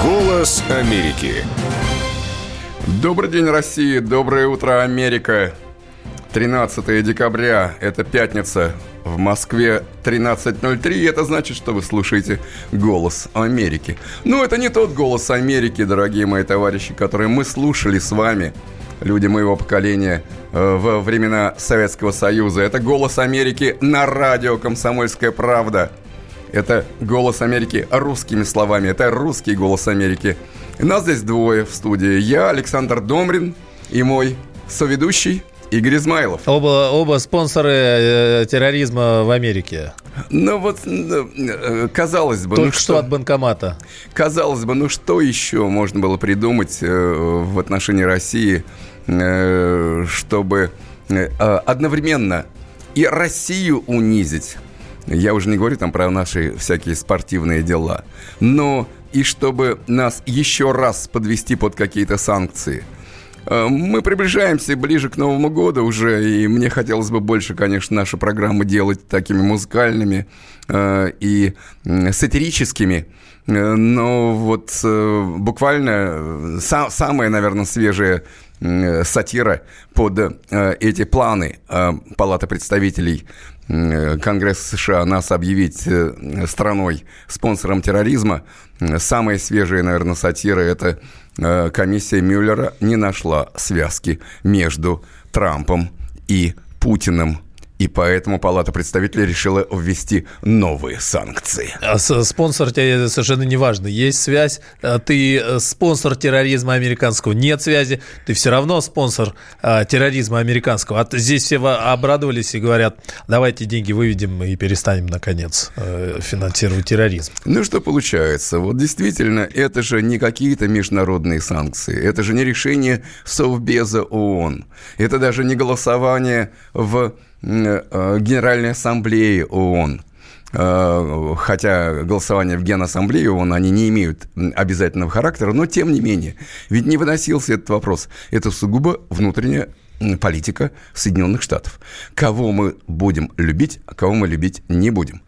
Голос Америки. Добрый день, Россия. Доброе утро, Америка. 13 декабря, это пятница. В Москве 13.03, это значит, что вы слушаете «Голос Америки». Ну, это не тот «Голос Америки», дорогие мои товарищи, который мы слушали с вами, люди моего поколения, э, во времена Советского Союза. Это «Голос Америки» на радио «Комсомольская правда». Это «Голос Америки» русскими словами. Это русский «Голос Америки». И нас здесь двое в студии. Я, Александр Домрин, и мой соведущий Игорь Измайлов. Оба, оба спонсоры э, терроризма в Америке. Ну вот, э, казалось бы... Только ну, что, что от банкомата. Казалось бы, ну что еще можно было придумать э, в отношении России, чтобы э, одновременно и Россию унизить, я уже не говорю там про наши всякие спортивные дела. Но и чтобы нас еще раз подвести под какие-то санкции. Э, мы приближаемся ближе к Новому году уже, и мне хотелось бы больше, конечно, наши программы делать такими музыкальными э, и сатирическими. Э, но вот э, буквально са- самая, наверное, свежая сатира под э, эти планы э, Палаты представителей э, Конгресса США нас объявить э, страной спонсором терроризма. Самая свежая, наверное, сатира – это э, комиссия Мюллера не нашла связки между Трампом и Путиным – и поэтому Палата представителей решила ввести новые санкции. А спонсор тебе совершенно не важно. Есть связь, а ты э, спонсор терроризма американского. Нет связи, ты все равно спонсор а, терроризма американского. А здесь все обрадовались и говорят, давайте деньги выведем и перестанем, наконец, э, финансировать терроризм. Ну, что получается? Вот действительно, это же не какие-то международные санкции. Это же не решение Совбеза ООН. Это даже не голосование в Генеральной Ассамблеи ООН. Э, хотя голосование в Генассамблее ООН, они не имеют обязательного характера, но тем не менее. Ведь не выносился этот вопрос. Это сугубо внутренняя политика Соединенных Штатов. Кого мы будем любить, а кого мы любить не будем.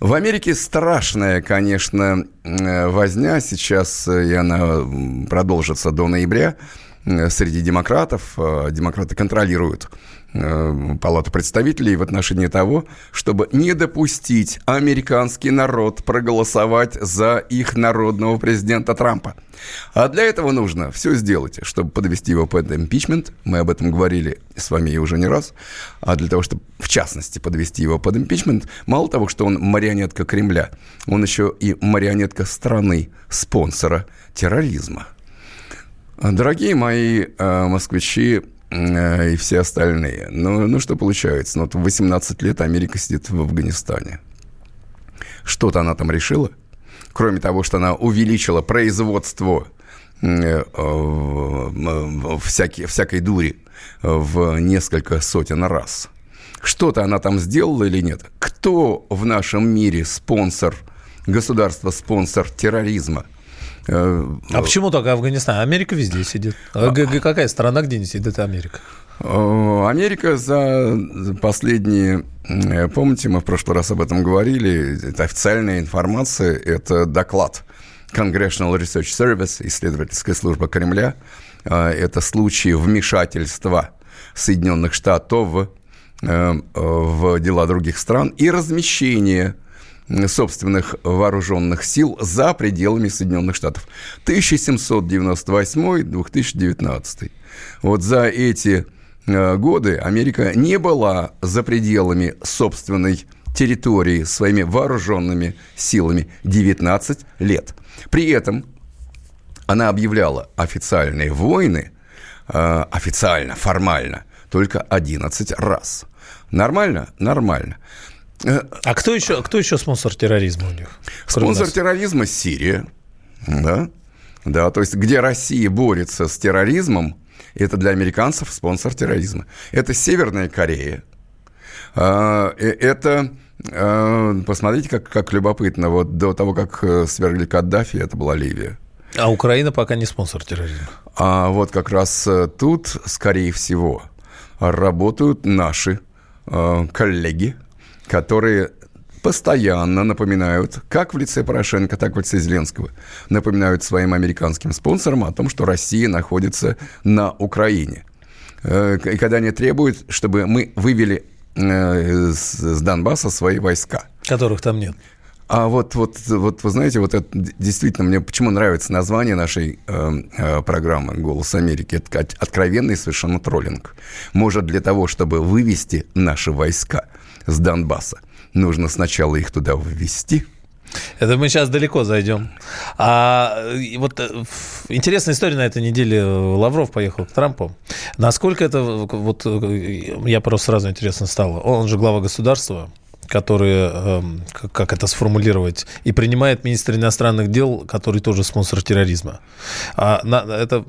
В Америке страшная, конечно, э, возня сейчас, и она продолжится до ноября среди демократов. Демократы контролируют Э, Палату представителей в отношении того, чтобы не допустить американский народ проголосовать за их народного президента Трампа. А для этого нужно все сделать, чтобы подвести его под импичмент. Мы об этом говорили с вами уже не раз. А для того, чтобы, в частности, подвести его под импичмент, мало того, что он марионетка Кремля, он еще и марионетка страны, спонсора терроризма. Дорогие мои э, москвичи, и все остальные. Ну, ну что получается? Ну, вот 18 лет Америка сидит в Афганистане. Что-то она там решила? Кроме того, что она увеличила производство э, всякие, всякой дури в несколько сотен раз. Что-то она там сделала или нет? Кто в нашем мире спонсор, государство-спонсор терроризма – Э, а почему только Афганистан? Америка везде сидит. А, какая страна, где не сидит Америка? Э, Америка за последние... Э, помните, мы в прошлый раз об этом говорили, это официальная информация, это доклад Congressional Research Service, исследовательская служба Кремля. Это случаи вмешательства Соединенных Штатов в дела других стран и размещение собственных вооруженных сил за пределами Соединенных Штатов. 1798-2019. Вот за эти э, годы Америка не была за пределами собственной территории своими вооруженными силами 19 лет. При этом она объявляла официальные войны, э, официально, формально, только 11 раз. Нормально? Нормально. А кто еще, кто еще спонсор терроризма у них? Спонсор терроризма – Сирия. Да? да, то есть где Россия борется с терроризмом, это для американцев спонсор терроризма. Это Северная Корея. А, э, это, а, посмотрите, как, как любопытно, вот до того, как э, свергли Каддафи, это была Ливия. А Украина пока не спонсор терроризма. А вот как раз э, тут, скорее всего, работают наши коллеги, которые постоянно напоминают, как в лице Порошенко, так и в лице Зеленского, напоминают своим американским спонсорам о том, что Россия находится на Украине. Э, и когда они требуют, чтобы мы вывели э, с Донбасса свои войска. Которых там нет. А вот, вот, вот, вы знаете, вот это действительно мне почему нравится название нашей э, э, программы «Голос Америки». Это откровенный совершенно троллинг. Может, для того, чтобы вывести наши войска с Донбасса, нужно сначала их туда ввести – это мы сейчас далеко зайдем. А вот э, интересная история на этой неделе. Лавров поехал к Трампу. Насколько это, вот э, я просто сразу интересно стало. Он же глава государства который, эм, как это сформулировать, и принимает министр иностранных дел, который тоже спонсор терроризма. А это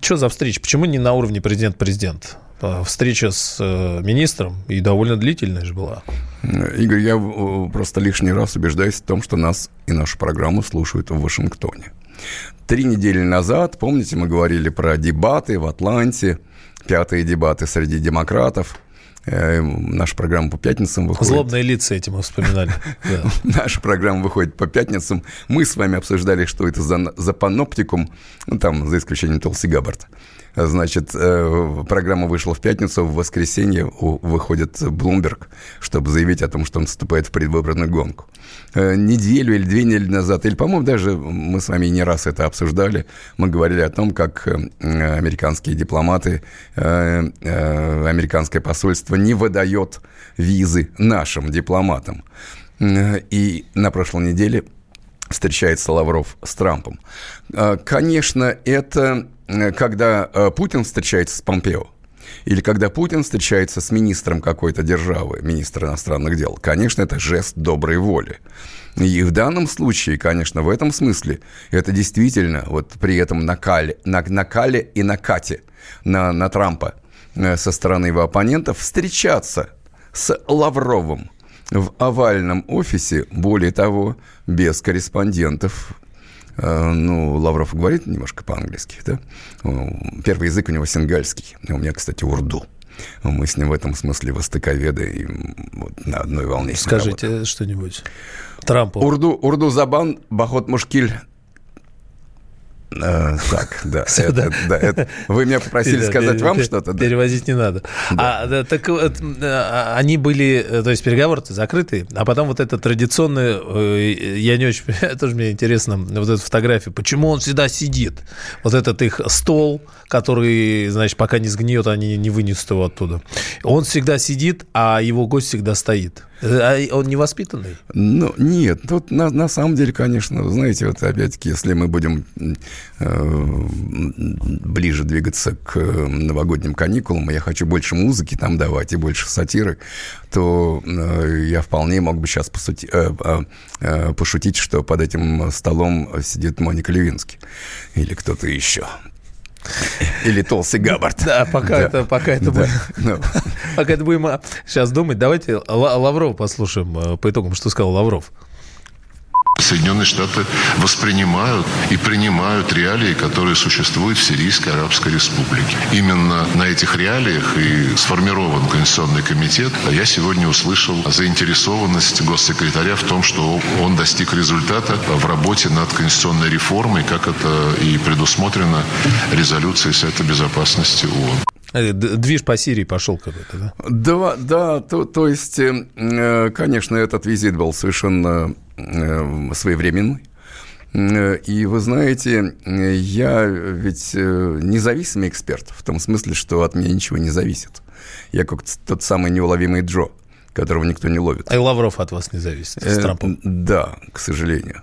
что за встреча? Почему не на уровне президент-президент? А встреча с э, министром и довольно длительная же была. Игорь, я просто лишний раз убеждаюсь в том, что нас и нашу программу слушают в Вашингтоне. Три недели назад, помните, мы говорили про дебаты в Атланте, пятые дебаты среди демократов – Э, наша программа по пятницам выходит. Злобные лица эти мы вспоминали. Наша программа выходит по пятницам. Мы с вами обсуждали, что это за, за паноптикум, ну, там, за исключением Толси Габбарда. Значит, э, программа вышла в пятницу, в воскресенье выходит Блумберг, чтобы заявить о том, что он вступает в предвыборную гонку. Э, неделю или две недели назад, или, по-моему, даже мы с вами не раз это обсуждали, мы говорили о том, как э, американские дипломаты, американское посольство не выдает визы нашим дипломатам. И на прошлой неделе встречается Лавров с Трампом. Конечно, это когда э, Путин встречается с Помпео, или когда Путин встречается с министром какой-то державы, министр иностранных дел, конечно, это жест доброй воли. И в данном случае, конечно, в этом смысле это действительно вот при этом накале, на, накале и накате на, на Трампа э, со стороны его оппонентов встречаться с Лавровым в овальном офисе, более того, без корреспондентов Э, ну, Лавров говорит немножко по-английски, да? Первый язык у него сингальский. У меня, кстати, урду. Мы с ним в этом смысле востоковеды и вот на одной волне. Скажите что-нибудь. Трампу. Урду, урду забан, бахот мушкиль, Э, так, да. Это, да это, вы меня попросили сказать вам что-то? Перевозить не надо. А, да, так вот, а, они были, то есть переговоры закрытые, а потом вот это традиционное, э, я не очень, тоже мне интересно, вот эта фотография, почему он всегда сидит? Вот этот их стол, который, значит, пока не сгниет, они не вынесут его оттуда. Он всегда сидит, а его гость всегда стоит. А он невоспитанный? Ну, нет. Тут на, на самом деле, конечно, знаете, вот опять-таки, если мы будем э, ближе двигаться к новогодним каникулам, я хочу больше музыки там давать и больше сатиры, то э, я вполне мог бы сейчас посути, э, э, э, пошутить, что под этим столом сидит Моника Левинский или кто-то еще. Или Толси Габбард. Да, пока да. это, пока это, да. будем. Ну. пока это будем сейчас думать. Давайте Лавров послушаем э, по итогам, что сказал Лавров. Соединенные Штаты воспринимают и принимают реалии, которые существуют в Сирийской Арабской Республике. Именно на этих реалиях и сформирован Конституционный комитет. А я сегодня услышал заинтересованность госсекретаря в том, что он достиг результата в работе над конституционной реформой, как это и предусмотрено резолюцией Совета Безопасности ООН. Э, движ по Сирии пошел какой-то, да? Да, да, то, то есть, э, конечно, этот визит был совершенно Э, своевременный. Э, и вы знаете, я ведь э, независимый эксперт, в том смысле, что от меня ничего не зависит. Я как тот самый неуловимый Джо, которого никто не ловит. А и Лавров от вас не зависит, с Трампом. Да, к сожалению.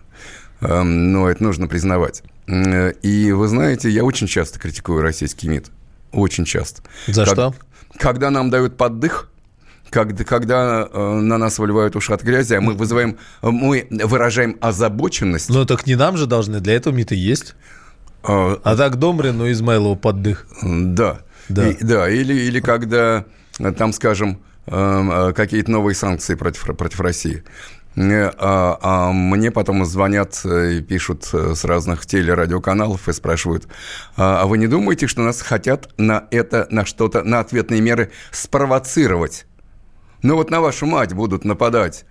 Эм, но это нужно признавать. И вы знаете, я очень часто критикую российский МИД. Очень часто. За как, что? Когда нам дают поддых, когда, когда э, на нас выливают уши от грязи, а мы вызываем, мы выражаем озабоченность. Ну, так не нам же должны, для этого МИД и есть. А, а так Домрину Измайлову поддых. Да. Да, и, да или, или когда там, скажем, э, какие-то новые санкции против, против России. Э, а, а мне потом звонят и пишут с разных телерадиоканалов и спрашивают, а, а вы не думаете, что нас хотят на это, на что-то, на ответные меры спровоцировать? Ну вот на вашу мать будут нападать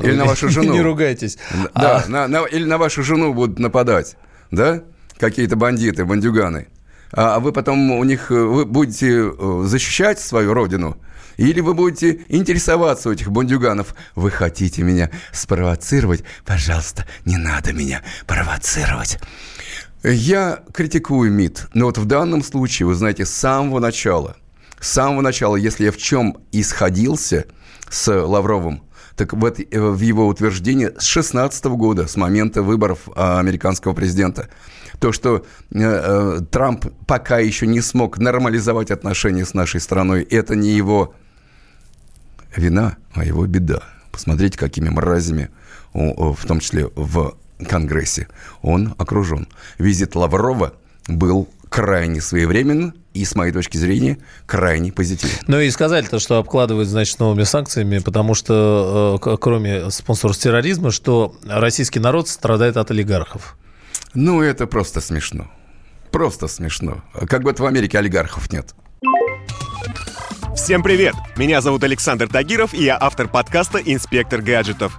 Или на вашу жену. Не ругайтесь. Да, а... на, на, или на вашу жену будут нападать, да? Какие-то бандиты, бандюганы. А вы потом у них вы будете защищать свою родину – или вы будете интересоваться у этих бандюганов. Вы хотите меня спровоцировать? Пожалуйста, не надо меня провоцировать. Я критикую МИД, но вот в данном случае, вы знаете, с самого начала, с самого начала, если я в чем исходился с Лавровым, так вот в его утверждении с 16 года, с момента выборов а, американского президента, то, что э, э, Трамп пока еще не смог нормализовать отношения с нашей страной, это не его вина, а его беда. Посмотрите, какими мразями, в том числе в Конгрессе, он окружен. Визит Лаврова был крайне своевременно и, с моей точки зрения, крайне позитивен. Ну и сказали то, что обкладывают, значит, новыми санкциями, потому что, э, кроме спонсоров терроризма, что российский народ страдает от олигархов. Ну, это просто смешно. Просто смешно. Как будто в Америке олигархов нет. Всем привет! Меня зовут Александр Тагиров, и я автор подкаста «Инспектор гаджетов».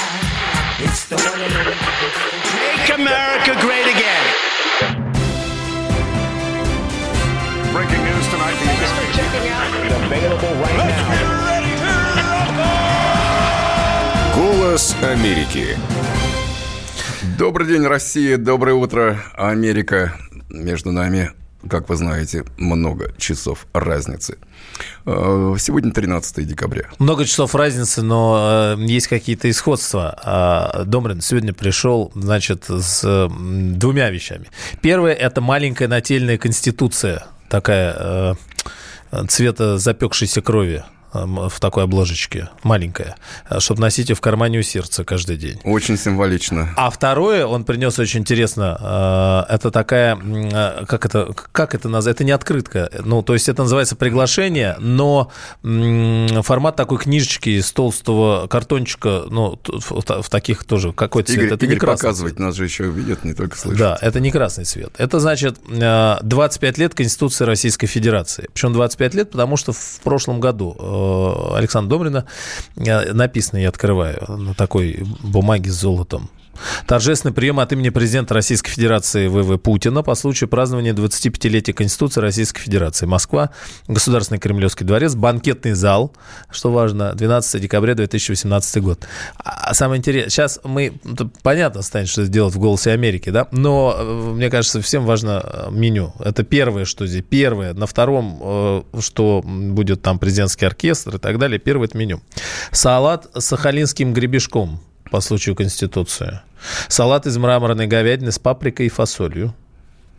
It's the one and only. Make America great again. Breaking news tonight. Start checking out. Available right Let's now. Get ready to Голос Америки. Добрый день, Россия. Доброе утро, Америка. Между нами как вы знаете, много часов разницы. Э, сегодня 13 декабря. Много часов разницы, но э, есть какие-то исходства. А, Домрин сегодня пришел, значит, с двумя вещами. Первое – это маленькая нательная конституция, такая э, цвета запекшейся крови в такой обложечке, маленькая, чтобы носить ее в кармане у сердца каждый день. Очень символично. А второе, он принес очень интересно, э, это такая, э, как это, как это называется, это не открытка, ну, то есть это называется приглашение, но формат такой книжечки из толстого картончика, ну, в таких тоже, какой цвет? Игорь, это Игорь не красный показывать, цвет. нас же еще видят, не только слышат. Да, это не красный цвет. Это значит 25 э, лет Конституции Российской Федерации. Причем 25 лет, потому что в прошлом году Э, Александра Домрина написано, я открываю, на такой бумаге с золотом. Торжественный прием от имени президента Российской Федерации ВВ Путина по случаю празднования 25-летия Конституции Российской Федерации. Москва, Государственный Кремлевский дворец, банкетный зал, что важно, 12 декабря 2018 год. А самое интересное, сейчас мы, понятно станет, что это делать в «Голосе Америки», да, но э, мне кажется, всем важно э, меню. Это первое, что здесь, первое. На втором, э, что будет там президентский оркестр и так далее, первое – это меню. Салат с сахалинским гребешком – по случаю Конституции. Салат из мраморной говядины с паприкой и фасолью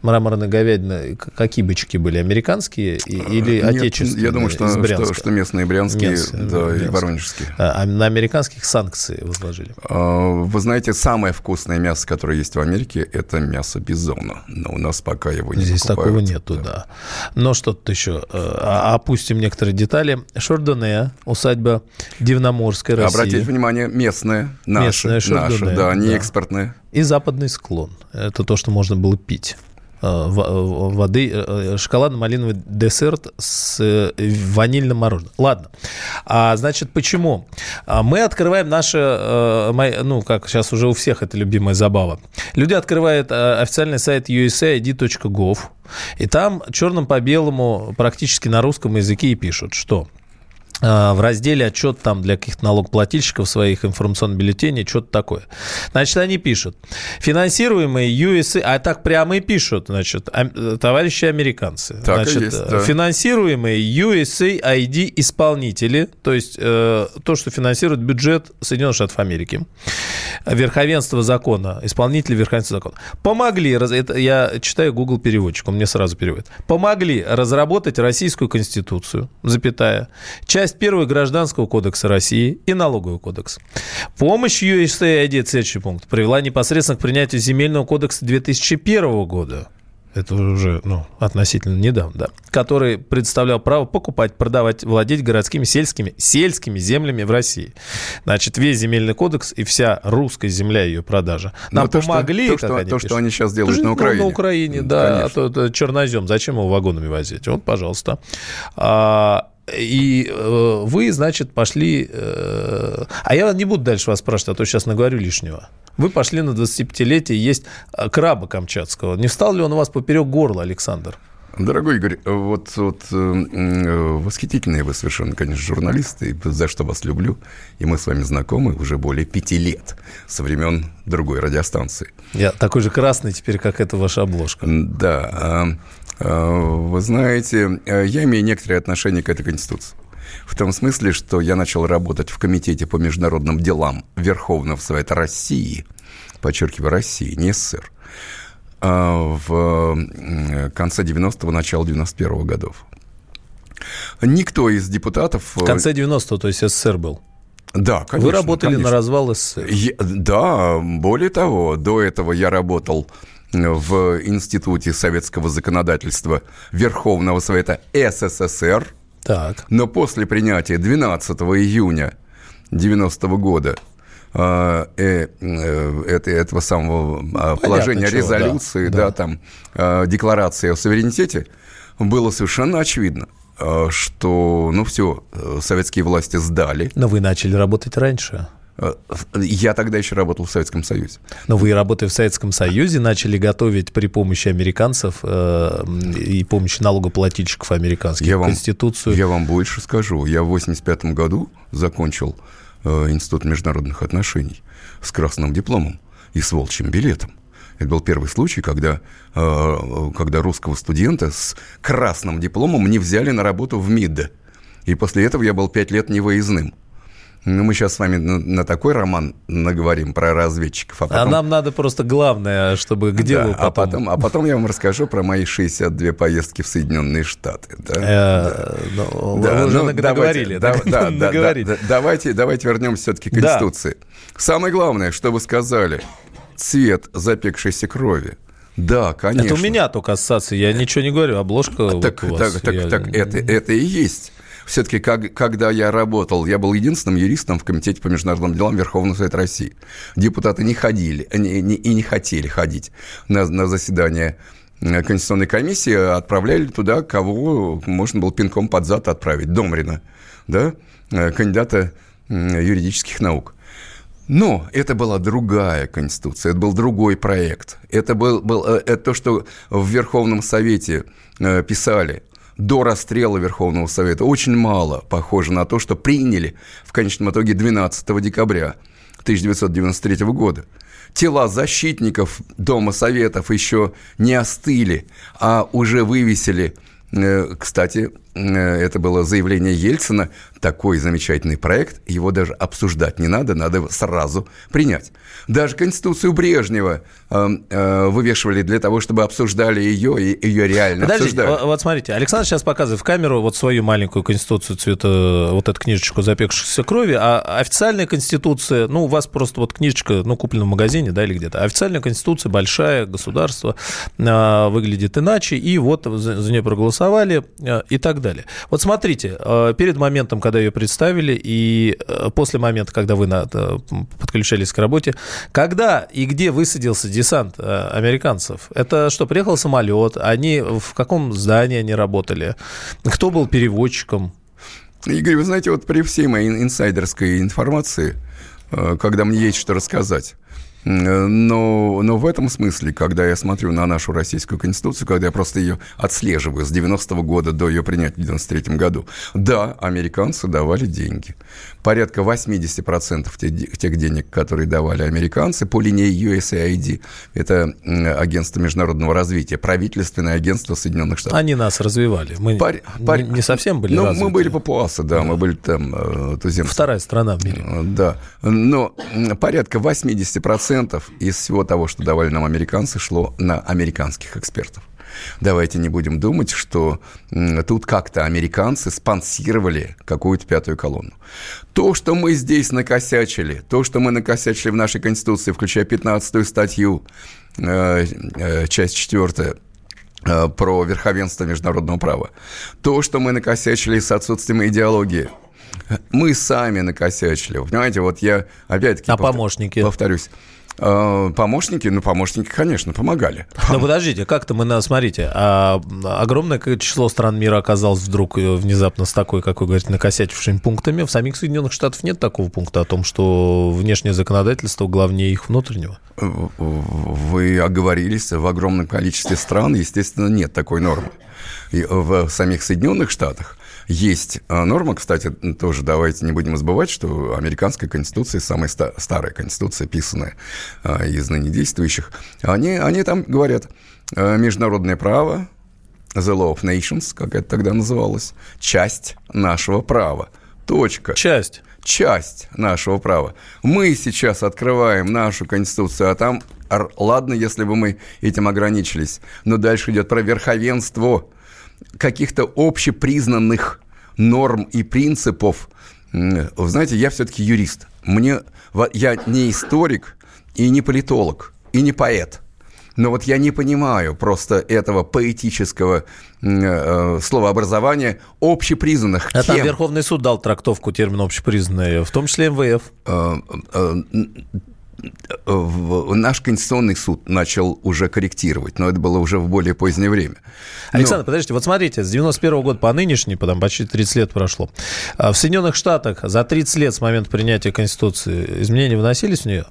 мраморной говядины, какие бычки были, американские или Нет, отечественные? Я думаю, что, что, что местные брянские, местные, да, брянские. и воронежские. А, а на американских санкции возложили? А, вы знаете, самое вкусное мясо, которое есть в Америке, это мясо бизона. Но у нас пока его не Здесь покупают. такого нету, да. да. Но что-то еще. А, опустим некоторые детали. Шардоне, усадьба Дивноморская, Россия. Обратите внимание, местная, наша, местная наша, да, не да. экспортная. И западный склон. Это то, что можно было пить. Э, э, воды, э, шоколадно-малиновый десерт с ванильным мороженым. Ладно. А, значит, почему? А, мы открываем наше, ну, как сейчас уже у всех это любимая забава. Люди открывают официальный сайт usaid.gov, и там черным по белому практически на русском языке и пишут, что в разделе отчет там для каких-то налогоплательщиков своих информационных бюллетеней, что-то такое. Значит, они пишут, финансируемые USA, а так прямо и пишут, значит, товарищи американцы, так значит, есть, да. финансируемые USAID исполнители, то есть э, то, что финансирует бюджет Соединенных Штатов Америки, верховенство закона, исполнители верховенства закона, помогли, это я читаю Google переводчик, он мне сразу переводит, помогли разработать российскую конституцию, запятая, часть часть первая Гражданского кодекса России и Налоговый кодекс. Помощь USAID, следующий пункт, привела непосредственно к принятию Земельного кодекса 2001 года это уже ну, относительно недавно, да, который представлял право покупать, продавать, владеть городскими, сельскими, сельскими землями в России. Значит, весь земельный кодекс и вся русская земля ее продажа. Нам Но помогли, то, что, то, что, то, что они сейчас делают Тоже, на Украине. Ну, на Украине, да, Конечно. а то, то чернозем, зачем его вагонами возить? Вот, пожалуйста. А, и э, вы, значит, пошли... Э, а я не буду дальше вас спрашивать, а то сейчас наговорю лишнего. Вы пошли на 25-летие есть э, краба камчатского. Не встал ли он у вас поперек горла, Александр? Дорогой Игорь, вот, вот э, э, восхитительные вы совершенно, конечно, журналисты, за что вас люблю. И мы с вами знакомы уже более пяти лет, со времен другой радиостанции. Я такой же красный теперь, как эта ваша обложка. Да. А, вы знаете, я имею некоторое отношение к этой Конституции. В том смысле, что я начал работать в Комитете по международным делам Верховного Совета России, подчеркиваю, России, не СССР, а, в конце 90-го, начало 91-го годов. Никто из депутатов... В конце 90-го, то есть СССР был? Да, конечно. Вы работали конечно. на развал СССР? Я, да, более того, до этого я работал в Институте советского законодательства Верховного Совета СССР. Так. Но после принятия 12 июня 90 -го года э, э, это, этого самого а, Понятно, положения чего, резолюции, да, да, да. там, э, декларации о суверенитете, было совершенно очевидно, э, что, ну, все, э, советские власти сдали. Но вы начали работать раньше. Я тогда еще работал в Советском Союзе. Но вы, работая в Советском Союзе, начали готовить при помощи американцев э, и помощи налогоплательщиков американских я вам, Конституцию. Я вам больше скажу. Я в 85 году закончил э, Институт международных отношений с красным дипломом и с волчьим билетом. Это был первый случай, когда, э, когда русского студента с красным дипломом не взяли на работу в МИД. И после этого я был пять лет невыездным. Ну, мы сейчас с вами на, на такой роман наговорим про разведчиков. А, а потом... а нам надо просто главное, чтобы где да, вы потом... А потом... А потом я вам расскажу про мои 62 поездки в Соединенные Штаты. Да? Э, ну, вы уже ну, наговорили. Давайте вернемся все-таки к Конституции. Самое главное, что вы сказали. Цвет запекшейся крови. Да, конечно. Это у меня только ассоциация, я ничего не говорю, обложка так, вот так, так, я... так это, это и есть все-таки, как, когда я работал, я был единственным юристом в Комитете по международным делам Верховного Совета России. Депутаты не ходили не, не, и не хотели ходить на, на заседание Конституционной комиссии, а отправляли туда, кого можно было пинком под зад отправить. Домрина, да, э, кандидата юридических наук. Но это была другая конституция, это был другой проект. Это был, был э, это то, что в Верховном Совете э, писали до расстрела Верховного Совета очень мало похоже на то, что приняли в конечном итоге 12 декабря 1993 года. Тела защитников Дома Советов еще не остыли, а уже вывесили Э, кстати, э, это было заявление Ельцина, такой замечательный проект, его даже обсуждать не надо, надо его сразу принять. Даже Конституцию Брежнева э, вывешивали для того, чтобы обсуждали ее и ее реально Подождите, обсуждали. Вот смотрите, Александр сейчас показывает в камеру вот свою маленькую Конституцию цвета, вот эту книжечку запекшейся крови, а официальная Конституция, ну, у вас просто вот книжечка, ну, куплена в магазине, да, или где-то. Официальная Конституция, большая, государство, выглядит иначе, и вот за, за нее проголосовали голосовали э, и так далее. Вот смотрите, э, перед моментом, когда ее представили, и э, после момента, когда вы подключались к работе, когда и где высадился десант американцев? Это что, приехал самолет? Они в каком здании они работали? Кто был переводчиком? Игорь, вы знаете, вот при всей моей инсайдерской информации, когда мне есть что рассказать, но, но в этом смысле, когда я смотрю на нашу российскую конституцию, когда я просто ее отслеживаю с 90-го года до ее принятия в 93 году, да, американцы давали деньги. Порядка 80% тех, тех денег, которые давали американцы по линии USAID, это агентство международного развития, правительственное агентство Соединенных Штатов. Они нас развивали. Мы пар, пар... не совсем были Ну, развиты. мы были папуасы, да, да, мы были там э, туземцы. Вторая страна в мире. Да, но порядка 80% процентов из всего того, что давали нам американцы, шло на американских экспертов. Давайте не будем думать, что тут как-то американцы спонсировали какую-то пятую колонну. То, что мы здесь накосячили, то, что мы накосячили в нашей Конституции, включая 15 статью, э, э, часть 4, э, про верховенство международного права. То, что мы накосячили с отсутствием идеологии. Мы сами накосячили. Понимаете, вот я опять-таки... А повтор... помощники? Повторюсь. А, помощники, ну, помощники, конечно, помогали. Но подождите, как-то мы, смотрите, а, огромное число стран мира оказалось вдруг э, внезапно с такой, как вы говорите, накосячившими пунктами. В самих Соединенных Штатах нет такого пункта о том, что внешнее законодательство главнее их внутреннего? Вы оговорились, в огромном количестве стран, естественно, нет такой нормы. И в самих Соединенных Штатах есть а, норма, кстати, тоже давайте не будем забывать, что американская конституция, самая старая конституция, писанная из ныне действующих, они, они там говорят, а, международное право, the law of nations, как это тогда называлось, часть нашего права. Точка. Часть. Часть нашего права. Мы сейчас открываем нашу конституцию, а там, ладно, если бы мы этим ограничились, но дальше идет про верховенство каких-то общепризнанных норм и принципов. Вы знаете, я все-таки юрист. Мне, я не историк и не политолог, и не поэт. Но вот я не понимаю просто этого поэтического э, словообразования общепризнанных. А там Верховный суд дал трактовку термина общепризнанный, в том числе МВФ. Э, э, наш Конституционный суд начал уже корректировать, но это было уже в более позднее время. Александр, но... подождите, вот смотрите, с 91 -го года по нынешний, потом почти 30 лет прошло, а в Соединенных Штатах за 30 лет с момента принятия Конституции изменения вносились в нее?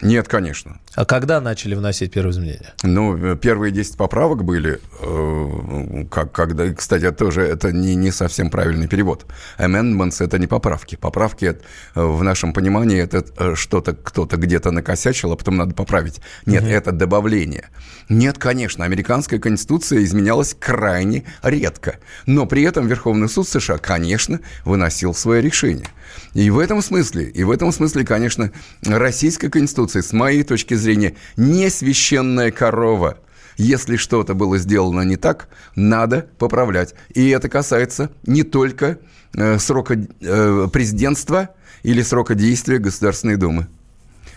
Нет, конечно. А когда начали вносить первые изменения? Ну, первые 10 поправок были, э, как, когда, кстати, тоже это не, не совсем правильный перевод. Amendments – это не поправки. Поправки э, в нашем понимании – это э, что-то кто-то где-то накосячил, а потом надо поправить. Нет, угу. это добавление. Нет, конечно, американская конституция изменялась крайне редко. Но при этом Верховный суд США, конечно, выносил свое решение. И в этом смысле, и в этом смысле, конечно, российская конституция, с моей точки зрения, не священная корова. Если что-то было сделано не так, надо поправлять. И это касается не только э, срока э, президентства или срока действия Государственной Думы.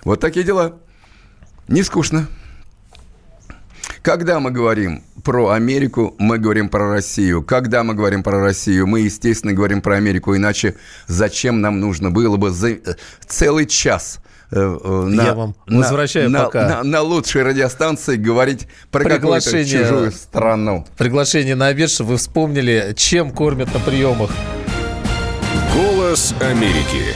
Вот такие дела. Не скучно. Когда мы говорим про Америку, мы говорим про Россию. Когда мы говорим про Россию, мы, естественно, говорим про Америку. Иначе зачем нам нужно было бы за целый час э, э, на, Я вам возвращаю на, пока. На, на лучшей радиостанции говорить про какую-то чужую страну. Приглашение на обед, чтобы вы вспомнили, чем кормят на приемах. Голос Америки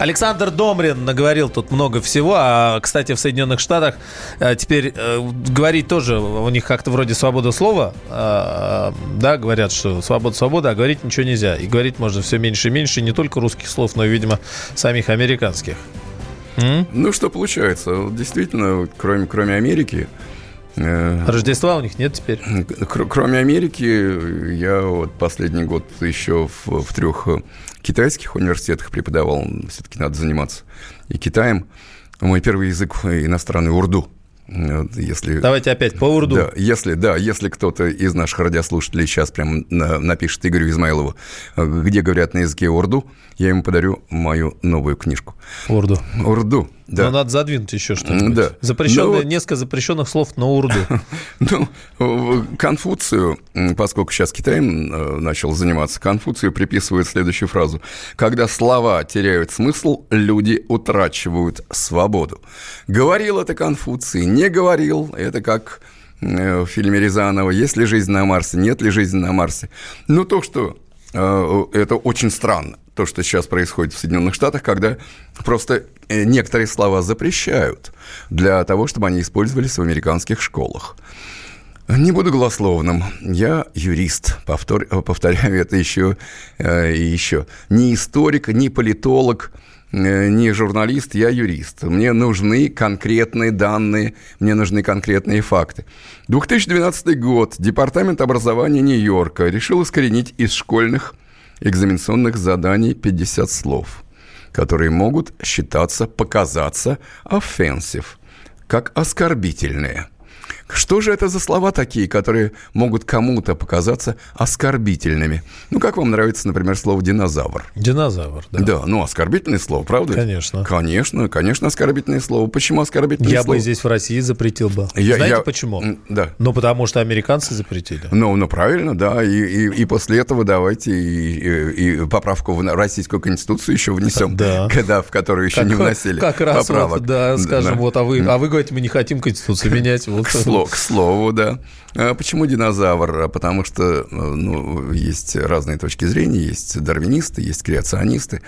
Александр Домрин наговорил тут много всего. А, кстати, в Соединенных Штатах а, теперь а, говорить тоже, у них как-то вроде свобода слова, а, да, говорят, что свобода, свобода, а говорить ничего нельзя. И говорить можно все меньше и меньше, не только русских слов, но и, видимо, самих американских. М? Ну, что получается? Действительно, кроме, кроме Америки, э, Рождества у них нет теперь. Кроме Америки, я вот последний год еще в, в трех китайских университетах преподавал, все-таки надо заниматься и Китаем. Мой первый язык иностранный урду. Если, Давайте опять по урду. Да, если, да, если кто-то из наших радиослушателей сейчас прям напишет Игорю Измайлову, где говорят на языке урду, я ему подарю мою новую книжку. Урду. Урду. Да. Но надо задвинуть еще что-нибудь. Да. Запрещенные, ну, несколько запрещенных слов на урду. Ну, Конфуцию, поскольку сейчас Китаем э, начал заниматься, Конфуцию приписывают следующую фразу. Когда слова теряют смысл, люди утрачивают свободу. Говорил это Конфуций, не говорил. Это как э, в фильме Рязанова «Есть ли жизнь на Марсе?», «Нет ли жизни на Марсе?». Ну, то, что э, это очень странно то, что сейчас происходит в Соединенных Штатах, когда просто э, некоторые слова запрещают для того, чтобы они использовались в американских школах. Не буду голословным. Я юрист. Повтор, повторяю это еще и еще. Не историк, не политолог, не журналист, я юрист. Мне нужны конкретные данные, мне нужны конкретные факты. 2012 год. Департамент образования Нью-Йорка решил искоренить из школьных экзаменационных заданий 50 слов, которые могут считаться, показаться offensive, как оскорбительные – что же это за слова такие, которые могут кому-то показаться оскорбительными? Ну, как вам нравится, например, слово «динозавр»? Динозавр, да. Да, ну, оскорбительное слово, правда? Конечно. Конечно, конечно, оскорбительное слово. Почему оскорбительное я слово? Я бы здесь в России запретил бы. Я, Знаете я... почему? Да. Ну, потому что американцы запретили. Ну, ну правильно, да. И, и, и после этого давайте и, и, и поправку в Российскую Конституцию еще внесем, да. когда, в которую еще как, не вносили Как раз поправок. Вот, да, скажем, да. вот, а вы, а вы говорите, мы не хотим Конституцию менять. Вот. К, слову, к слову, да. А почему динозавр? Потому что ну, есть разные точки зрения, есть дарвинисты, есть креационисты.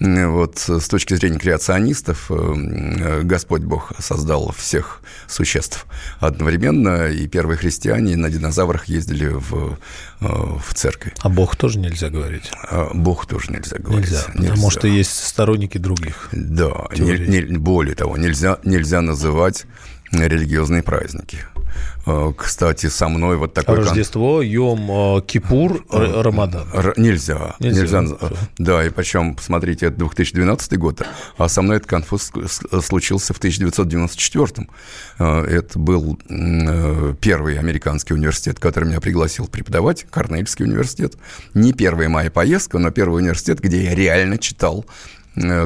Вот с точки зрения креационистов э, Господь Бог создал всех существ одновременно, и первые христиане на динозаврах ездили в, э, в церковь. А Бог тоже нельзя говорить? А Бог тоже нельзя говорить. Нельзя, нельзя. потому что есть сторонники других. Да, не, не, более того, нельзя, нельзя называть религиозные праздники. Э, кстати, со мной вот такой... Рождество, Йом Кипур, э, Рамадан. Нельзя. Нельзя. нельзя. Да, и причем, смотрите, это 2012 год, а со мной этот конфуз случился в 1994. Э, это был первый американский университет, который меня пригласил преподавать, Корнельский университет. Не первая моя поездка, но первый университет, где я реально читал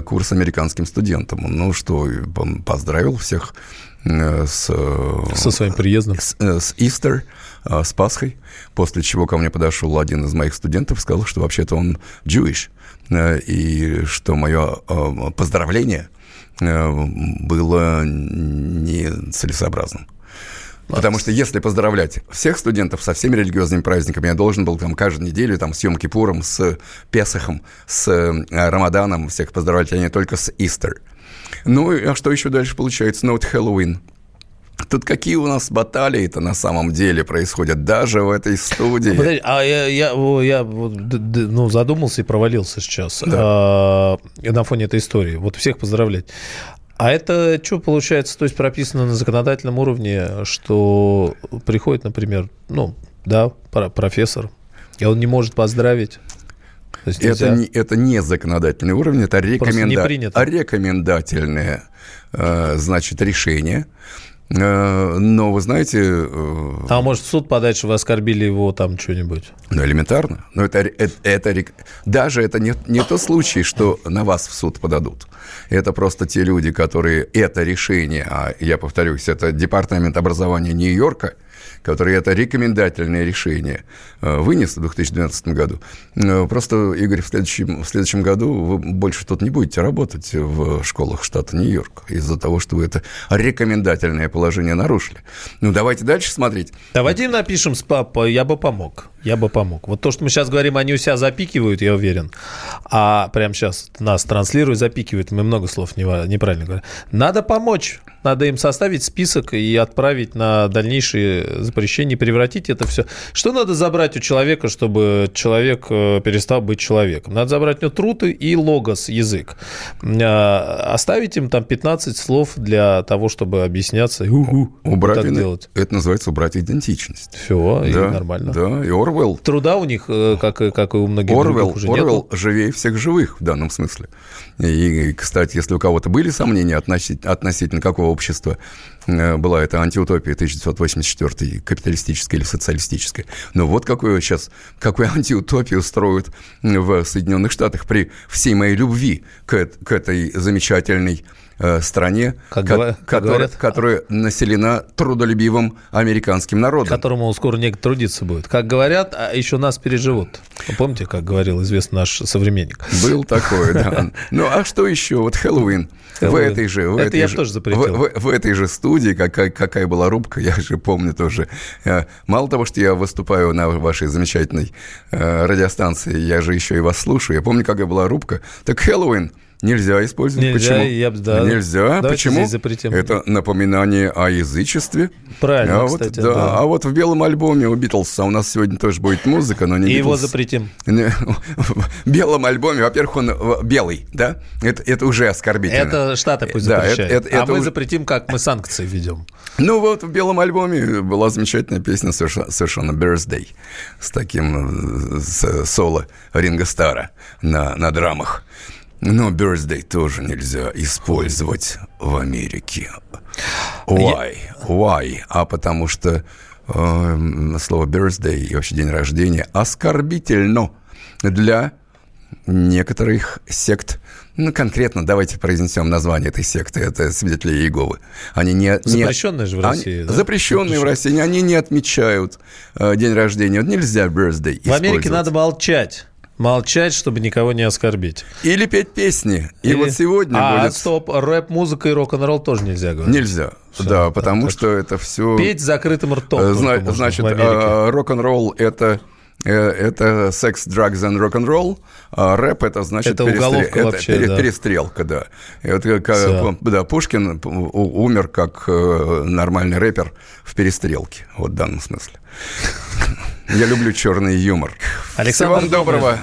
курс американским студентам. Ну что, поздравил всех Э, с... Со своим приездом. С, э, с Истер, э, с Пасхой, после чего ко мне подошел один из моих студентов, сказал, что вообще-то он Jewish, и что мое поздравление было нецелесообразным. Потому что если поздравлять всех студентов со всеми религиозными праздниками, я должен был там каждую неделю там, с Йом Кипуром, с Песахом, с Рамаданом всех поздравлять, а не только с Истер. Ну, а что еще дальше получается? Ну, вот Хэллоуин. Тут какие у нас баталии-то на самом деле происходят, даже в этой студии. Подожди, а я, я, я ну, задумался и провалился сейчас да. а, на фоне этой истории. Вот всех поздравлять. А это что получается, то есть прописано на законодательном уровне, что приходит, например, ну, да, профессор, и он не может поздравить это, не, это не законодательный уровень, это рекоменда... рекомендательное, э, значит, решение. Э, но вы знаете... А может в суд подать, что вы оскорбили его там что-нибудь? Ну, элементарно. Но это, это, это даже это не, не тот случай, что на вас в суд подадут. Это просто те люди, которые это решение, а я повторюсь, это Департамент образования Нью-Йорка – который это рекомендательное решение э, вынес в 2012 году. Э, просто, Игорь, в следующем, в следующем году вы больше тут не будете работать в школах штата Нью-Йорк из-за того, что вы это рекомендательное положение нарушили. Ну, давайте дальше смотреть. Давайте напишем с папой, я бы помог. Я бы помог. Вот то, что мы сейчас говорим, они у себя запикивают, я уверен. А прямо сейчас нас транслируют, запикивают. Мы много слов неправильно говорим. Надо помочь. Надо им составить список и отправить на дальнейшие запрещение, превратить это все. Что надо забрать у человека, чтобы человек э, перестал быть человеком? Надо забрать у него труд и логос, язык. А, оставить им там 15 слов для того, чтобы объясняться. У-у, Убрать так делать. Это называется убрать идентичность. Все, и Да, нормально. Да, и Орвелл Труда у них, э, как, и- как и у многих Орвел, уже Орвел нету. живее всех живых в данном смысле. И, кстати, если у кого-то были сомнения относи- относительно какого общества э, была эта антиутопия 1984, капиталистическая или социалистическая, ну вот какую сейчас, какую антиутопию строят в Соединенных Штатах при всей моей любви к, к этой замечательной э, стране, Как ко- как которая, которая населена трудолюбивым американским народом. которому скоро некогда трудиться будет. Как говорят, а еще нас переживут. Вы помните, как говорил известный наш современник? Был такой, да. Ну, а что еще? Вот Хэллоуин. В этой же... В Это этой я же, тоже запретил. В, в- в этой же студии, какая, какая была рубка, я же помню тоже. Э, Мало того, что я выступаю на вашей замечательной э, радиостанции, я же еще и вас слушаю. Я помню, какая была рубка. Так Хэллоуин нельзя использовать. Нельзя, Почему? я да. Нельзя. Давайте Почему? здесь запретим. Это напоминание о язычестве. Правильно, а вот, кстати, да. да. А вот в белом альбоме у Битлз, а у нас сегодня тоже будет музыка, но не И его Beatles. запретим. Не, В белом альбоме, во-первых, он э, белый, да? Это, это уже оскорбительно. Это Штаты пусть Да, запрещают. это- это- а это мы уже- запретим, как мы санкции ведем. Ну вот в белом альбоме была замечательная песня совершенно, Birthday с таким э, с соло Ринга Стара на, на драмах. Но Birthday тоже нельзя использовать в Америке. Why? Why? А потому что э, слово birthday и вообще день рождения оскорбительно для некоторых сект. Ну, конкретно давайте произнесем название этой секты. Это свидетели Иеговы. Они не... не- Запрещенные же в они- России, да? Запрещенные в России. Они не отмечают э, день рождения. Вот нельзя birthday В Америке надо молчать. Молчать, чтобы никого не оскорбить. Или петь песни. И Или- вот сегодня а, будет... стоп, рэп, музыка и рок-н-ролл тоже нельзя говорить. Нельзя. да, потому что это все... Петь закрытым ртом. Э, зна- можно Значит, э, рок-н-ролл это э, это секс, drugs and рок-н-ролл, а рэп это значит Это уголовка это вообще, пере- да. перестрелка, да. И вот как, да, Пушкин умер как нормальный рэпер в перестрелке, вот в данном смысле. Я люблю черный юмор. Александр Всего вам доброго.